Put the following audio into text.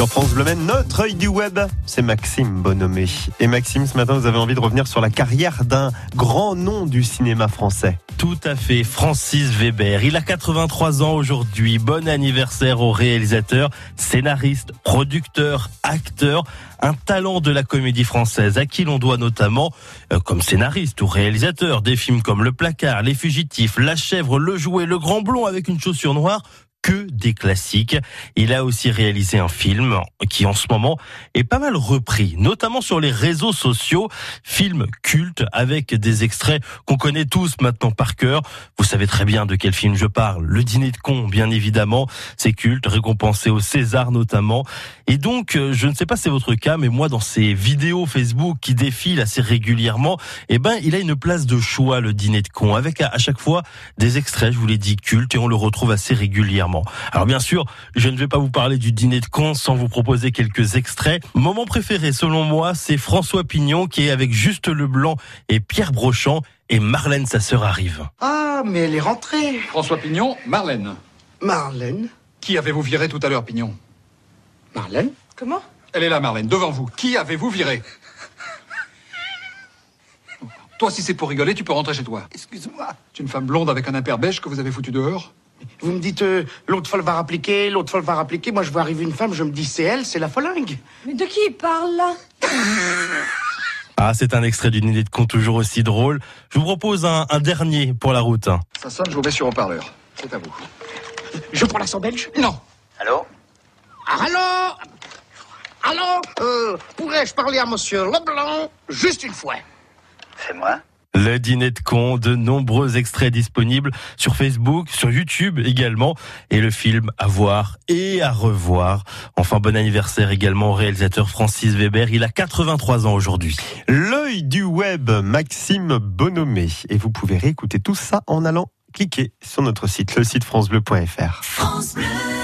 Sur France Bleu notre œil du web, c'est Maxime Bonhomé. Et Maxime, ce matin, vous avez envie de revenir sur la carrière d'un grand nom du cinéma français. Tout à fait, Francis Weber. Il a 83 ans aujourd'hui. Bon anniversaire au réalisateur, scénariste, producteur, acteur. Un talent de la comédie française à qui l'on doit notamment, euh, comme scénariste ou réalisateur, des films comme Le Placard, Les Fugitifs, La Chèvre, Le Jouet, Le Grand Blond avec une chaussure noire que des classiques. Il a aussi réalisé un film qui en ce moment est pas mal repris, notamment sur les réseaux sociaux, film culte avec des extraits qu'on connaît tous maintenant par cœur. Vous savez très bien de quel film je parle. Le dîner de con, bien évidemment. C'est culte, récompensé au César notamment. Et donc, euh, je ne sais pas si c'est votre cas, mais moi, dans ces vidéos Facebook qui défilent assez régulièrement, eh ben, il a une place de choix, le dîner de con, avec à chaque fois des extraits, je vous l'ai dit, culte, et on le retrouve assez régulièrement. Alors bien sûr, je ne vais pas vous parler du dîner de con sans vous proposer quelques extraits. Moment préféré selon moi, c'est François Pignon qui est avec Juste Leblanc et Pierre Brochant et Marlène sa sœur arrive. Ah, mais elle est rentrée. François Pignon, Marlène. Marlène Qui avez-vous viré tout à l'heure, Pignon? Marlène Comment? Elle est là, Marlène, devant vous. Qui avez-vous viré? Toi, si c'est pour rigoler, tu peux rentrer chez toi. Excuse-moi. C'est une femme blonde avec un impair beige que vous avez foutu dehors? Vous me dites, euh, l'autre folle va rappliquer, l'autre folle va rappliquer. Moi, je vois arriver une femme, je me dis, c'est elle, c'est la folingue. Mais de qui il parle là Ah, c'est un extrait du dîner de con toujours aussi drôle. Je vous propose un, un dernier pour la route. Ça sonne, je vous mets sur haut-parleur. C'est à vous. Je prends l'accent belge Non Allô Ah, Allô Allô euh, Pourrais-je parler à monsieur Leblanc juste une fois C'est moi Le dîner de con, de nombreux extraits disponibles sur Facebook, sur YouTube également, et le film à voir et à revoir. Enfin, bon anniversaire également au réalisateur Francis Weber. Il a 83 ans aujourd'hui. L'œil du web, Maxime Bonhomé. Et vous pouvez réécouter tout ça en allant cliquer sur notre site, le site francebleu.fr. France Bleu.